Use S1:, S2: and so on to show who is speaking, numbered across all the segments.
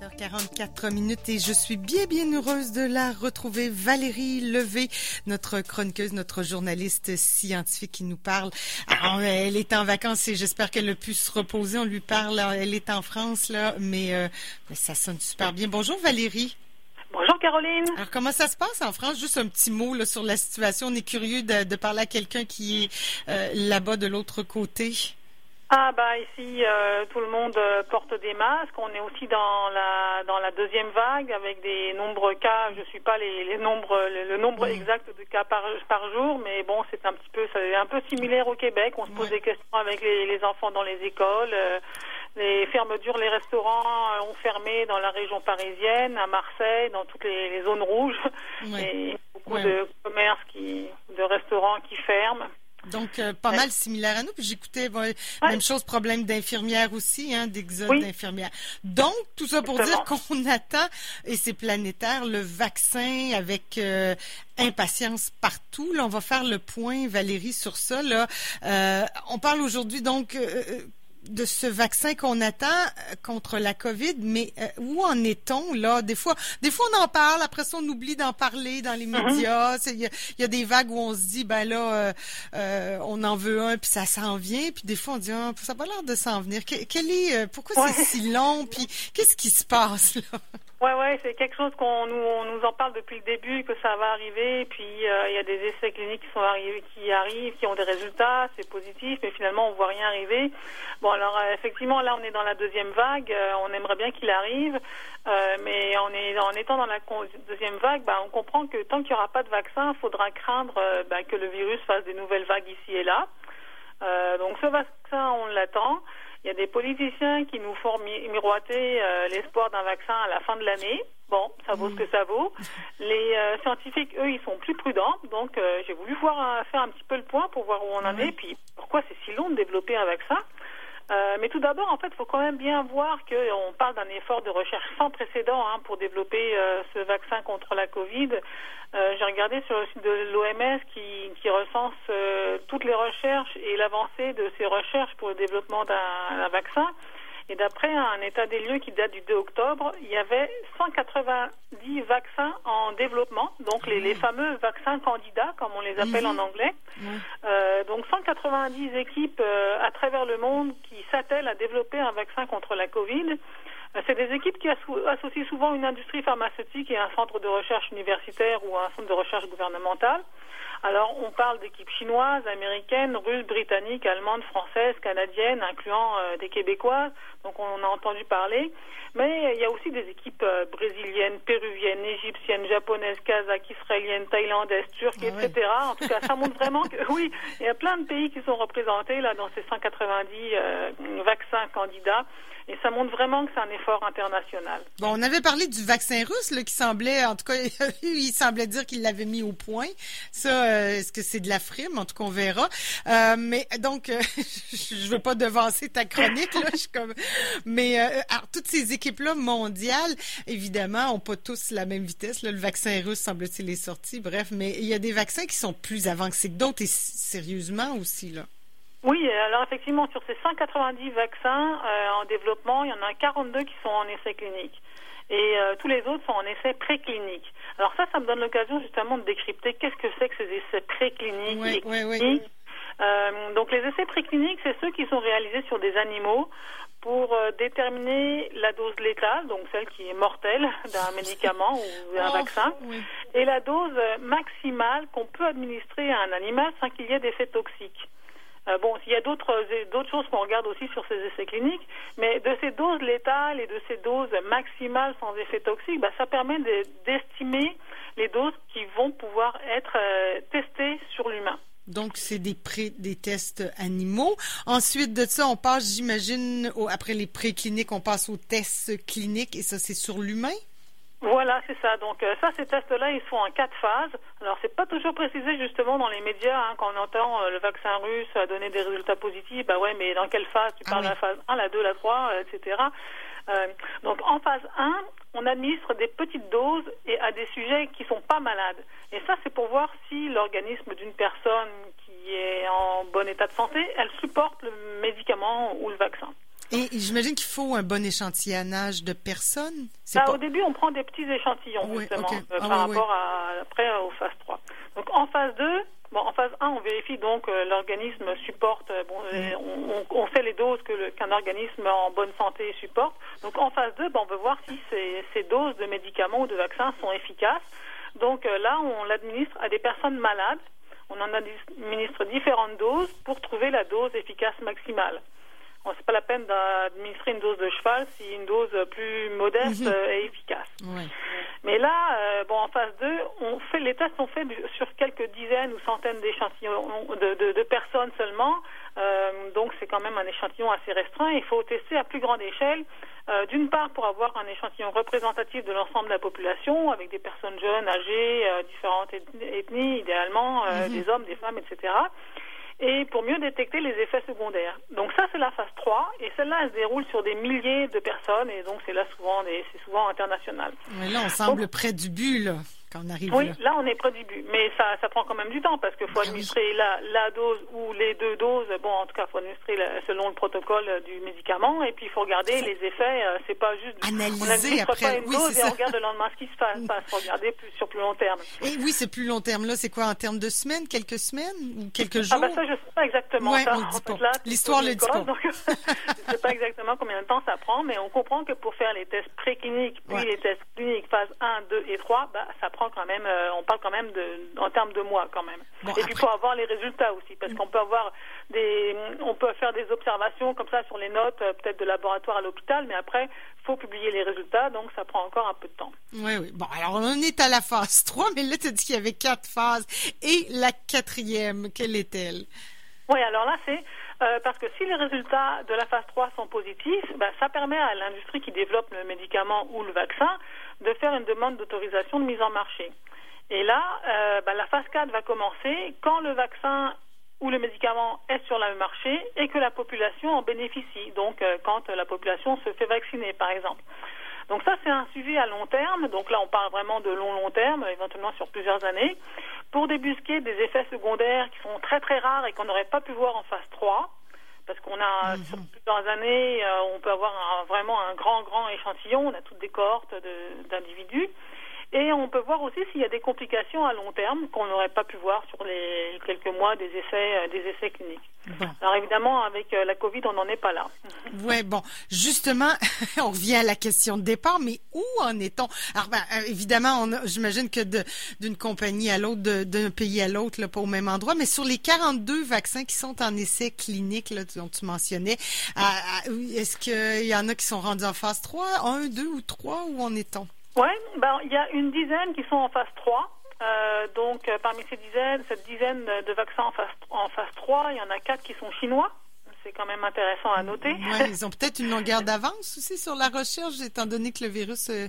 S1: 7h44 minutes et je suis bien bien heureuse de la retrouver Valérie Levé, notre chroniqueuse, notre journaliste scientifique qui nous parle. elle est en vacances et j'espère qu'elle a pu se reposer. On lui parle, elle est en France là, mais, euh, ça sonne super bien. Bonjour Valérie.
S2: Bonjour Caroline.
S1: Alors comment ça se passe en France? Juste un petit mot là, sur la situation. On est curieux de, parler à quelqu'un qui est euh, là-bas de l'autre côté.
S2: Ah bah ici euh, tout le monde euh, porte des masques. On est aussi dans la dans la deuxième vague avec des nombreux cas. Je suis pas les, les nombres le, nombre exact de cas par par jour, mais bon c'est un petit peu c'est un peu similaire au Québec. On se pose des questions avec les, les enfants dans les écoles. Euh, les fermetures, les restaurants ont fermé dans la région parisienne, à Marseille, dans toutes les, les zones rouges, et beaucoup de commerces qui, de restaurants qui ferment.
S1: Donc, euh, pas mal similaire à nous. Puis j'écoutais, même chose, problème d'infirmières aussi, hein, d'exode d'infirmières. Donc, tout ça pour dire qu'on attend, et c'est planétaire, le vaccin avec euh, impatience partout. Là, on va faire le point, Valérie, sur ça. Là. Euh, on parle aujourd'hui, donc, de ce vaccin qu'on attend euh, contre la COVID, mais euh, où en est-on là? Des fois, des fois on en parle, après ça on oublie d'en parler dans les mhm. médias. Il y, a des vagues où on se dit ben là, euh, on en veut un puis ça s'en vient, puis des fois on dit ah, ça n'a pas l'air de s'en venir. quel est, pourquoi c'est si long? Puis qu'est-ce qui se passe là?
S2: Ouais, ouais, c'est quelque chose qu'on nous, on nous en parle depuis le début, que ça va arriver. Puis il y a des essais cliniques qui sont arrivés, qui arrivent, qui ont des résultats, c'est positif, mais finalement on voit rien arriver. Bon, alors euh, effectivement, là, on est dans la deuxième vague. Euh, on aimerait bien qu'il arrive, euh, mais en, est, en étant dans la deuxième vague, bah, on comprend que tant qu'il n'y aura pas de vaccin, il faudra craindre bah, que le virus fasse des nouvelles vagues ici et là. donc ce vaccin, on l'attend. Il y a des politiciens qui nous font miroiter l'espoir d'un vaccin à la fin de l'année. Bon, ça vaut ce que ça vaut. Les scientifiques, eux, ils sont plus prudents. Donc, j'ai voulu voir faire un petit peu le point pour voir où on en est. Puis, pourquoi c'est si long de développer un vaccin? Euh, mais tout d'abord, en fait, il faut quand même bien voir qu'on parle d'un effort de recherche sans précédent hein, pour développer euh, ce vaccin contre la Covid. Euh, J'ai regardé sur le site de l'OMS qui, qui, recense toutes les recherches et l'avancée de ces recherches pour le développement d'un vaccin. Et d'après un état des lieux qui date du 2 octobre, il y avait 190 vaccins en développement, donc les, les fameux vaccins candidats, comme on les appelle en mhm. anglais. Euh, donc 190 équipes euh, à travers le monde qui s'attellent à développer un vaccin contre la Covid. Euh, c'est des équipes qui associent souvent une industrie pharmaceutique et un centre de recherche universitaire ou un centre de recherche gouvernemental. Alors, on parle d'équipes chinoises, américaines, russes, britanniques, allemandes, françaises, canadiennes, incluant euh, des québécoises. Donc, on en a entendu parler. Mais il y a aussi des équipes euh, brésiliennes, péruviennes, égyptiennes, japonaises, kazakhs, israéliennes, thaïlandaises, turques, ah etc. En tout cas, ça montre vraiment que, oui, il y a plein de pays qui sont représentés là dans ces 190 euh, vaccins candidats. Et ça montre vraiment que c'est un effort international.
S1: Bon, on avait parlé du vaccin russe là, qui semblait, en tout cas, il semblait dire qu'il l'avait mis au point. Ça, euh, est-ce que c'est de la frime? En tout cas, on verra. Euh, mais donc, euh, je veux pas devancer ta chronique. Là, je comme... Mais alors, toutes ces équipes-là mondiales, évidemment, ont pas tous la même vitesse. Le vaccin russe, semble-t-il, est sorti. Bref, mais il y a des vaccins qui sont plus avancés que d'autres et sérieusement aussi. là.
S2: Oui, alors effectivement, sur ces 190 vaccins en développement, il y en a 42 qui sont en essai clinique et euh, tous les autres sont en essais précliniques. Alors ça, ça me donne l'occasion justement de décrypter qu'est-ce que c'est que ces essais précliniques et euh, donc les essais précliniques, c'est ceux qui sont réalisés sur des animaux pour euh, déterminer la dose létale, donc celle qui est mortelle d'un médicament ou d'un oh, vaccin, et la dose maximale qu'on peut administrer à un animal sans qu'il y ait d'effet toxique. Euh, bon, il y a d'autres d'autres choses qu'on regarde aussi sur ces essais cliniques, mais de ces doses létales et de ces doses maximales sans effet toxique, bah, ça permet d'estimer les doses qui vont pouvoir être euh, testées sur l'humain.
S1: Donc, c'est des, des tests animaux. Ensuite de ça, on passe, j'imagine, après les précliniques, on passe aux tests cliniques et ça, c'est sur l'humain?
S2: Voilà, c'est ça. Donc euh, ça, ces tests-là, ils sont en quatre phases. Alors c'est pas toujours précisé justement dans les médias hein, quand on entend euh, le vaccin russe a donné des résultats positifs. Bah ouais, mais dans quelle phase? Tu ah parles de la phase 1, la 2, la 3, etc. Euh, donc en phase 1, on administre des petites doses et à des sujets qui sont pas malades. Et ça, c'est pour voir si l'organisme d'une personne qui est en bon état de santé, elle supporte le médicament ou le vaccin.
S1: Et j'imagine qu'il faut un bon échantillonnage de personnes.
S2: Bah, Au début, on prend des petits échantillons, justement, euh, ah par rapport à, après aux phase 3. Donc en phase 2, Bon, en phase 1, on vérifie donc euh, l'organisme supporte, bon, on, on, sait les doses qu'un organisme en bonne santé supporte. Donc en phase 2, on veut voir si ces, ces, doses de médicaments ou de vaccins sont efficaces. Donc là, on l'administre à des personnes malades on en administre différentes doses pour trouver la dose efficace maximale. Ce n'est pas la peine d'administrer une dose de cheval si une dose plus modeste mhm. est efficace. Mais là, euh, bon, en phase 2, on fait, les tests sont faits sur quelques dizaines ou centaines d'échantillons de, personnes seulement. Euh, donc c'est quand même un échantillon assez restreint. Il faut tester à plus grande échelle euh, d'une part pour avoir un échantillon représentatif de l'ensemble de la population, avec des personnes jeunes, âgées, différentes ethnies, idéalement, mhm. des hommes, des femmes, etc. Et pour mieux détecter les effets secondaires. Donc ça, c'est la phase 3, et celle-là, elle se déroule sur des milliers de personnes, et donc c'est là souvent, c'est souvent international.
S1: Mais là, on semble près du but, là arrive
S2: oui, là. on est près du but, mais ça, ça prend quand même du temps parce qu'il faut ah administrer la, la dose ou les deux doses. Bon, en tout cas, il faut administrer selon le protocole du médicament et puis il faut regarder les effets. Euh, c'est pas juste
S1: analyser
S2: on après. Pas une dose et on regarde le lendemain ce qui se passe. Il faut regarder plus, sur plus long terme.
S1: Et oui, c'est plus long terme. Là, c'est quoi en termes de semaines, quelques semaines ou quelques jours
S2: Ah ben ça, je sais pas exactement.
S1: Ouais, L'histoire le dit pas. Donc,
S2: je sais pas exactement combien de temps ça prend, mais on comprend que pour faire les tests précliniques puis les tests cliniques phase 1, 2 et 3, bah, ça prend quand même, euh, on parle quand même de, en termes de mois quand même. et puis pour avoir les résultats aussi, parce qu'on peut avoir des, on peut faire des observations comme ça sur les notes, euh, peut-être de laboratoire à l'hôpital, mais après, faut publier les résultats, donc ça prend encore un peu de temps.
S1: Oui, oui. Bon, alors on est à la phase 3, mais là, tu as dit qu'il y avait quatre phases. Et la quatrième, quelle est-elle?
S2: Oui, alors là, c'est euh, parce que si les résultats de la phase 3 sont positifs, ben, ça permet à l'industrie qui développe le médicament ou le vaccin de faire une demande d'autorisation de mise en marché. Et là, euh, ben, la phase 4 va commencer quand le vaccin ou le médicament est sur le marché et que la population en bénéficie, donc euh, quand la population se fait vacciner, par exemple. Donc ça, c'est un suivi à long terme. Donc là, on parle vraiment de long, long terme, éventuellement sur plusieurs années, pour débusquer des effets secondaires qui sont très, très rares et qu'on n'aurait pas pu voir en phase 3. Parce qu'on a, mhm. sur plusieurs années, euh, on peut avoir vraiment un grand, grand échantillon. On a toutes des cohortes d'individus. Et on peut voir aussi s'il y a des complications à long terme qu'on n'aurait pas pu voir sur les quelques mois des essais, euh, des essais cliniques. Alors évidemment, avec euh, la Covid, on n'en est pas là.
S1: Oui, bon, justement, on revient à la question de départ, mais où en est-on? Alors, ben, euh, évidemment, j'imagine que d'une compagnie à l'autre, d'un pays à l'autre, pas au même endroit, mais sur les 42 vaccins qui sont en essai clinique, là, dont tu mentionnais, est-ce qu'il y en a qui sont rendus en phase 3, 1, 2 ou 3, où en est-on?
S2: Oui, ben, il y a une dizaine qui sont en phase 3. Euh, donc, euh, parmi ces dizaines, cette dizaine de vaccins en phase, en phase 3, il y en a quatre qui sont chinois. C'est quand même intéressant à noter.
S1: Ouais, ils ont peut-être une longueur d'avance aussi sur la recherche, étant donné que le virus, euh,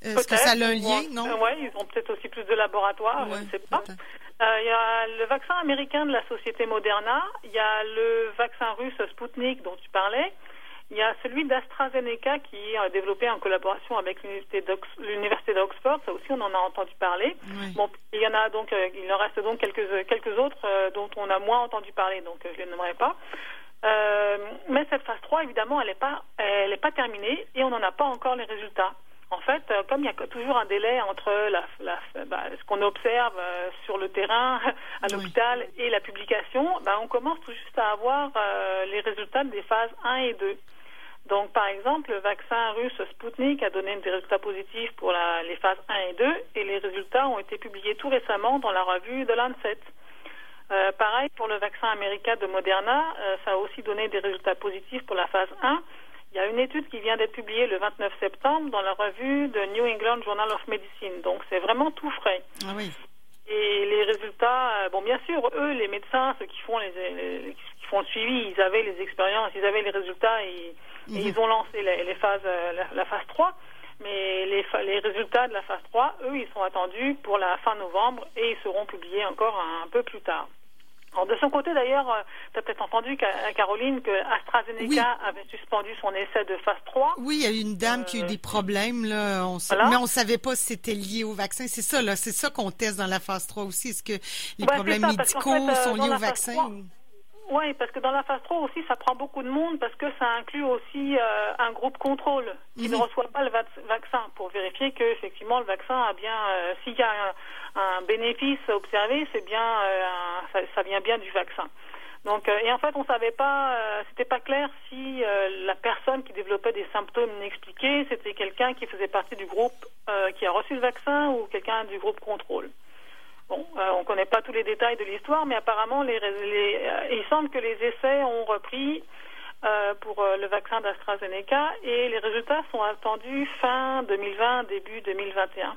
S1: est-ce que ça a un lien, non?
S2: Oui, ils ont peut-être aussi plus de laboratoires, je ne sais pas. Il y a le vaccin américain de la société Moderna, il y a le vaccin russe Sputnik dont tu parlais, il y a celui d'AstraZeneca qui est développé en collaboration avec l'université d'Oxford. Ça aussi, on en a entendu parler. Bon, il y en a donc, euh, il en reste donc quelques quelques autres euh, dont on a moins entendu parler. Donc, euh, je les nommerai pas. mais cette phase 3, évidemment, elle n'est pas, elle est pas terminée et on n'en a pas encore les résultats. En fait, comme il y a toujours un délai entre la, bah, ce qu'on observe sur le terrain, à l'hôpital, et la publication, bah, on commence tout juste à avoir les résultats des phases 1 et 2. Donc, par exemple, le vaccin russe Sputnik a donné des résultats positifs pour les phases 1 et 2 et les résultats ont été publiés tout récemment dans la revue de Lancet. Euh, pareil pour le vaccin américain de Moderna, euh, ça a aussi donné des résultats positifs pour la phase 1. Il y a une étude qui vient d'être publiée le 29 septembre dans la revue de New England Journal of Medicine. Donc, c'est vraiment tout frais.
S1: Ah oui.
S2: Et les résultats, euh, bon, bien sûr, eux, les médecins, ceux qui font les, qui font le suivi, ils avaient les expériences, ils avaient les résultats et et ils ont lancé les, phases, euh, la, phase 3. Mais les, les, résultats de la phase 3, eux, ils sont attendus pour la fin novembre et ils seront publiés encore un, peu plus tard. Alors de son côté, d'ailleurs, euh, tu as peut-être entendu, Caroline, que AstraZeneca avait suspendu son essai de phase 3.
S1: Oui, il y a eu une dame qui a eu des problèmes, là. On mais on ne savait pas si c'était lié au vaccin. C'est ça, là. C'est ça qu'on teste dans la phase 3 aussi. Est-ce que les problèmes médicaux euh, sont liés au vaccin?
S2: Oui, parce que dans la phase 3 aussi, ça prend beaucoup de monde parce que ça inclut aussi euh, un groupe contrôle qui ne reçoit pas le vaccin pour vérifier que effectivement le vaccin a bien, euh, s'il y a un, bénéfice observé, c'est bien, ça, ça, vient bien du vaccin. Donc, et en fait, on savait pas, c'était pas clair si la personne qui développait des symptômes inexpliqués, c'était quelqu'un qui faisait partie du groupe qui a reçu le vaccin ou quelqu'un du groupe contrôle. Bon, euh, on ne connaît pas tous les détails de l'histoire, mais apparemment, les, euh, il semble que les essais ont repris euh, pour le vaccin d'AstraZeneca et les résultats sont attendus fin 2020, début 2021.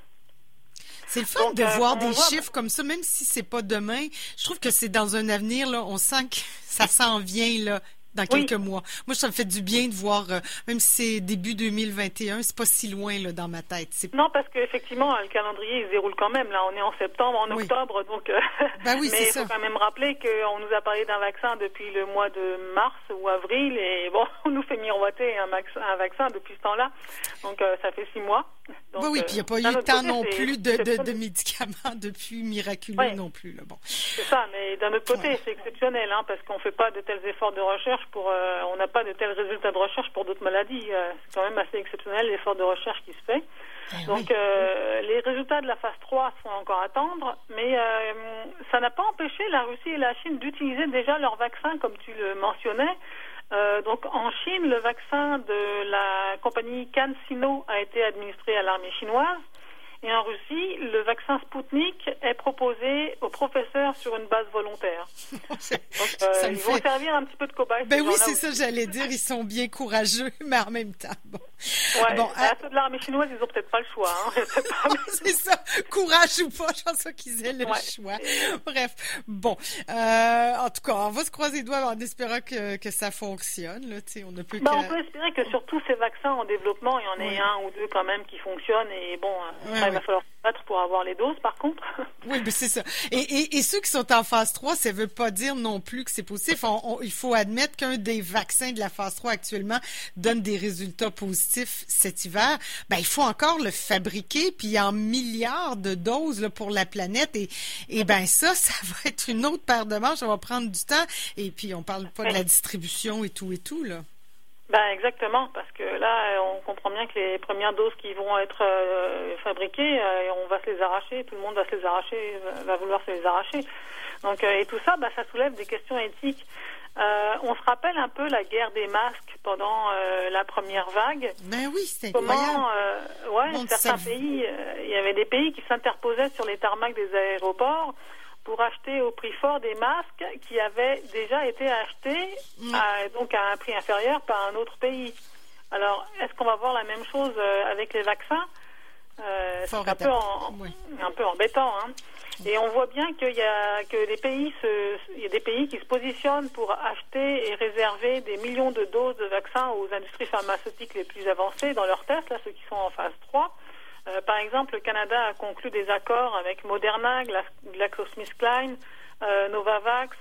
S1: C'est le fun de voir des chiffres comme ça, même si c'est pas demain. Je trouve que c'est dans un avenir, là, on sent que ça s'en vient, là dans quelques mois. Moi, ça me fait du bien de voir, euh, même si c'est début 2021, c'est pas si loin là, dans ma tête.
S2: Non, parce qu'effectivement, le calendrier, il se déroule quand même. Là, on est en septembre, en octobre, donc. Euh,
S1: ben oui,
S2: mais
S1: il
S2: faut quand même rappeler qu'on nous a parlé d'un vaccin depuis le mois de mars ou avril, et bon, on nous fait miroiter un, un vaccin depuis ce temps-là. Donc, euh, ça fait six mois.
S1: Donc, oui, oui, puis il n'y a pas eu tant non plus de, de, médicaments depuis miraculeux non plus. Là. Bon.
S2: C'est ça, mais d'un autre côté, c'est exceptionnel, hein, parce qu'on ne fait pas de tels efforts de recherche pour, euh, on n'a pas de tels résultats de recherche pour d'autres maladies. Euh, c'est quand même assez exceptionnel l'effort de recherche qui se fait. Eh Donc euh, les résultats de la phase 3 sont encore à attendre, mais ça n'a pas empêché la Russie et la Chine d'utiliser déjà leur vaccin, comme tu le mentionnais. donc en Chine, le vaccin de la compagnie CanSino a été administré à l'armée chinoise. Et en Russie, le vaccin Sputnik est proposé aux professeurs sur une base volontaire. Donc, euh, ils vont servir un petit peu de cobaye.
S1: Ben oui, c'est ça, j'allais dire. Ils sont bien courageux, mais en même temps, bon.
S2: Ouais, bon, à... ceux de l'armée chinoise, ils ont peut-être pas le choix. Hein.
S1: c'est ça, courage ou pas, je pense qu'ils aient le choix. Bref, bon, euh, en tout cas, on va se croiser les doigts en espérant que, que ça fonctionne. Là, on ne peut
S2: ben, On peut espérer que sur tous ces vaccins en développement, il y en ait un ou deux quand même qui fonctionnent. Et bon, euh, il va falloir se pour avoir les doses, par contre.
S1: oui, mais c'est ça. Et, et, ceux qui sont en phase 3, ça ne veut pas dire non plus que c'est possible. il faut admettre qu'un des vaccins de la phase 3 actuellement donne des résultats positifs cet hiver. Ben, il faut encore le fabriquer, puis en milliards de doses là, pour la planète. Et, et ben ça, ça va être une autre paire de manches. Ça va prendre du temps. Et puis, on parle pas de la distribution et tout et tout, là.
S2: Ben exactement, parce que là, on comprend bien que les premières doses qui vont être euh, fabriquées, euh, on va se les arracher, tout le monde va se les arracher, va vouloir se les arracher. Donc, euh, et tout ça, ben, ça soulève des questions éthiques. on se rappelle un peu la guerre des masques pendant la première vague.
S1: Ben oui, c'était
S2: Comment, ouais, certains pays, il y avait des pays qui s'interposaient sur les tarmacs des aéroports pour acheter au prix fort des masques qui avaient déjà été achetés mm. à, donc à un prix inférieur par un autre pays. Alors, est-ce qu'on va voir la même chose euh, avec les vaccins? Euh, C'est un peu, un peu embêtant. Hein. Et on voit bien qu'il y a que les pays se, il y a des pays qui se positionnent pour acheter et réserver des millions de doses de vaccins aux industries pharmaceutiques les plus avancées dans leurs tests, là, ceux qui sont en phase 3. Euh, par exemple, le Canada a conclu des accords avec Moderna, GlaxoSmithKline, euh, Novavax,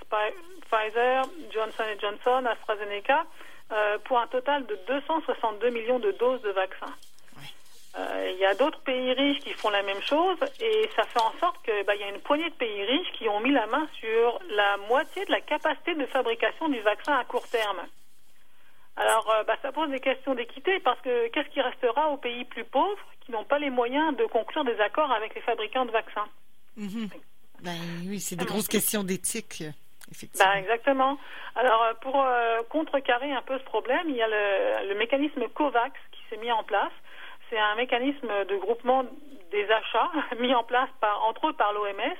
S2: Pfizer, Johnson Johnson, AstraZeneca, euh, pour un total de 262 millions de doses de vaccins. Il y a d'autres pays riches qui font la même chose et ça fait en sorte qu'il bah, y a une poignée de pays riches qui ont mis la main sur la moitié de la capacité de fabrication du vaccin à court terme. Alors, bah, ça pose des questions d'équité parce que qu'est-ce qui restera aux pays plus pauvres qui n'ont pas les moyens de conclure des accords avec les fabricants de vaccins.
S1: Mhm. Ben, oui, c'est des grosses questions d'éthique. Effectivement.
S2: Ben, exactement. Alors, euh, pour euh, contrecarrer un peu ce problème, il y a le, mécanisme COVAX qui s'est mis en place. C'est un mécanisme de groupement des achats mis en place par, entre autres par l'OMS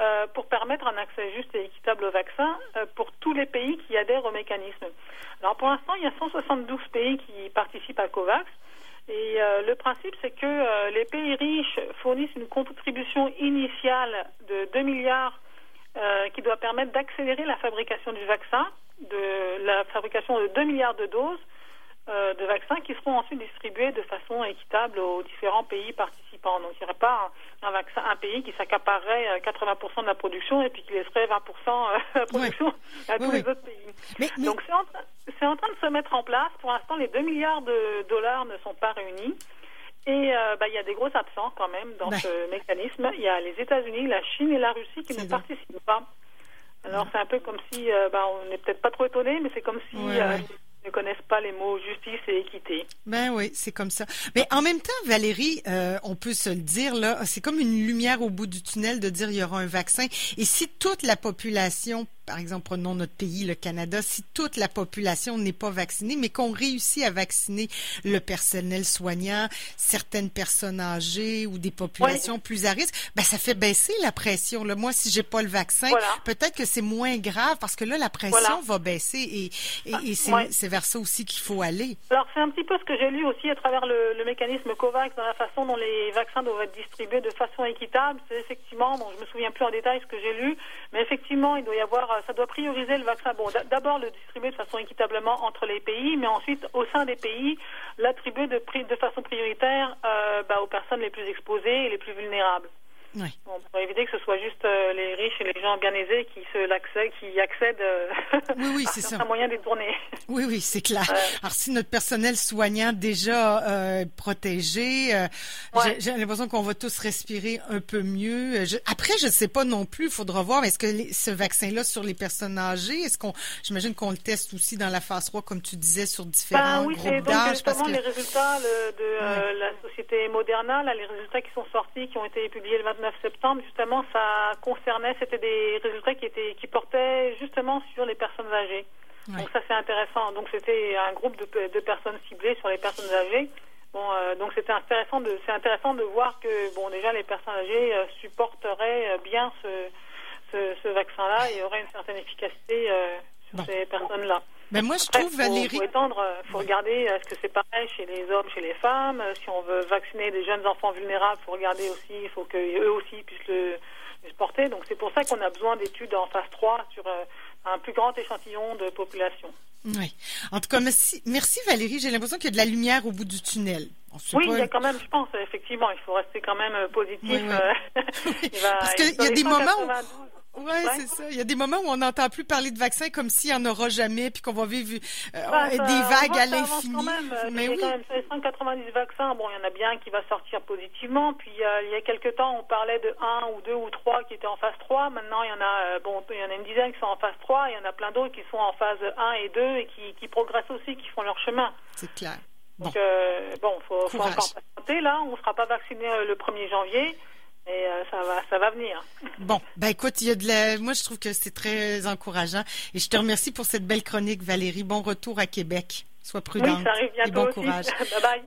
S2: euh, pour permettre un accès juste et équitable aux vaccins pour tous les pays qui adhèrent au mécanisme. Alors, pour l'instant, il y a 172 pays qui participent à COVAX. Et euh, le principe, c'est que euh, les pays riches fournissent une contribution initiale de 2 milliards euh, qui doit permettre d'accélérer la fabrication du vaccin, de la fabrication de 2 milliards de doses de vaccins qui seront ensuite distribués de façon équitable aux différents pays participants. Donc il n'y aurait pas un, vaccin, un pays qui s'accaparerait 80% de la production et puis qui laisserait 20% de la production à tous les autres pays. Donc c'est en train de se mettre en place. Pour l'instant, les 2 milliards de dollars ne sont pas réunis. Et euh, bah, il y a des gros absents quand même dans ce mécanisme. Il y a les États-Unis, la Chine et la Russie qui ne participent pas. Alors c'est un peu comme si, ben, on n'est peut-être pas trop étonné, mais c'est comme si ne connaissent pas les mots justice et équité.
S1: Ben oui, c'est comme ça. Mais en même temps, Valérie, euh, on peut se le dire là, c'est comme une lumière au bout du tunnel de dire il y aura un vaccin. Et si toute la population par exemple, prenons notre pays, le Canada, si toute la population n'est pas vaccinée, mais qu'on réussit à vacciner le personnel soignant, certaines personnes âgées ou des populations plus à risque, ben ça fait baisser la pression. Là. Moi, si j'ai pas le vaccin, peut-être que c'est moins grave parce que là, la pression va baisser et, et, ah, c'est vers ça aussi qu'il faut aller.
S2: Alors, c'est un petit peu ce que j'ai lu aussi à travers le, le, mécanisme COVAX dans la façon dont les vaccins doivent être distribués de façon équitable. C'est effectivement, bon, je me souviens plus en détail ce que j'ai lu, mais effectivement, il doit y avoir ça doit prioriser le vaccin. Bon, d'abord le distribuer de façon équitablement entre les pays, mais ensuite au sein des pays, l'attribuer de, façon prioritaire euh, bah, aux personnes les plus exposées et les plus vulnérables. Oui. Bon, pour éviter que ce soit juste euh, les riches et les gens bien aisés qui se l'accèdent, qui accèdent euh,
S1: oui, oui, c'est
S2: ça. un moyen détourné.
S1: Oui, oui, c'est clair. Alors si notre personnel soignant déjà euh, protégé, euh, j'ai l'impression qu'on va tous respirer un peu mieux. après, je ne sais pas non plus, il faudra voir. Est-ce que ce vaccin-là sur les personnes âgées, est-ce qu'on, j'imagine qu'on le teste aussi dans la phase 3, comme tu disais, sur différents ben, oui, groupes d'âge.
S2: Parce que les résultats de la société Moderna, là, les résultats qui sont sortis, qui ont été publiés le 29 septembre, justement, ça concernait, c'était des résultats qui étaient qui portaient justement sur les personnes âgées. Donc ça c'est intéressant. Donc c'était un groupe de, de, personnes ciblées sur les personnes âgées. Bon, euh, donc c'était intéressant de c'est intéressant de voir que bon déjà les personnes âgées euh, supporteraient euh, bien ce ce, ce vaccin-là et auraient une certaine efficacité sur ces personnes-là.
S1: Ben moi, je trouve, Valérie.
S2: Il faut, étendre, faut regarder est-ce que c'est pareil chez les hommes, chez les femmes. Si on veut vacciner des jeunes enfants vulnérables, il faut regarder aussi, il faut qu'eux aussi puissent le, le porter. Donc c'est pour ça qu'on a besoin d'études en phase 3 sur un plus grand échantillon de population.
S1: Oui. En tout cas, merci, merci Valérie. J'ai l'impression qu'il y a de la lumière au bout du tunnel.
S2: Oui, il y a quand même, je pense, effectivement, il faut rester quand même euh, positif. Euh,
S1: Parce qu'il y a des moments où... Oui, c'est ça. Il y a des moments où on n'entend plus parler de vaccins comme s'il n'y en aura jamais, puis qu'on va vivre euh, des vagues à l'infini.
S2: Mais oui. Il y a quand même 190 vaccins. Bon, il y en a bien qui va sortir positivement. Puis il y a quelques temps, on parlait de 1 ou 2 ou 3 qui étaient en phase 3. Maintenant, il y en a, euh, bon, il y en a une dizaine qui sont en phase 3. Il y en a plein d'autres qui sont en phase 1 et 2 et qui, qui progressent aussi, qui font leur chemin.
S1: C'est clair.
S2: Donc, euh, bon, faut, faut encore patienter. Là, on ne sera pas vacciné le 1er janvier. Et euh, ça va, ça va venir.
S1: Bon, ben écoute, il y a de la... moi je trouve que c'est très encourageant et je te remercie pour cette belle chronique, Valérie. Bon retour à Québec. Sois prudente
S2: oui, ça arrive bientôt
S1: et bon courage.
S2: bye bye.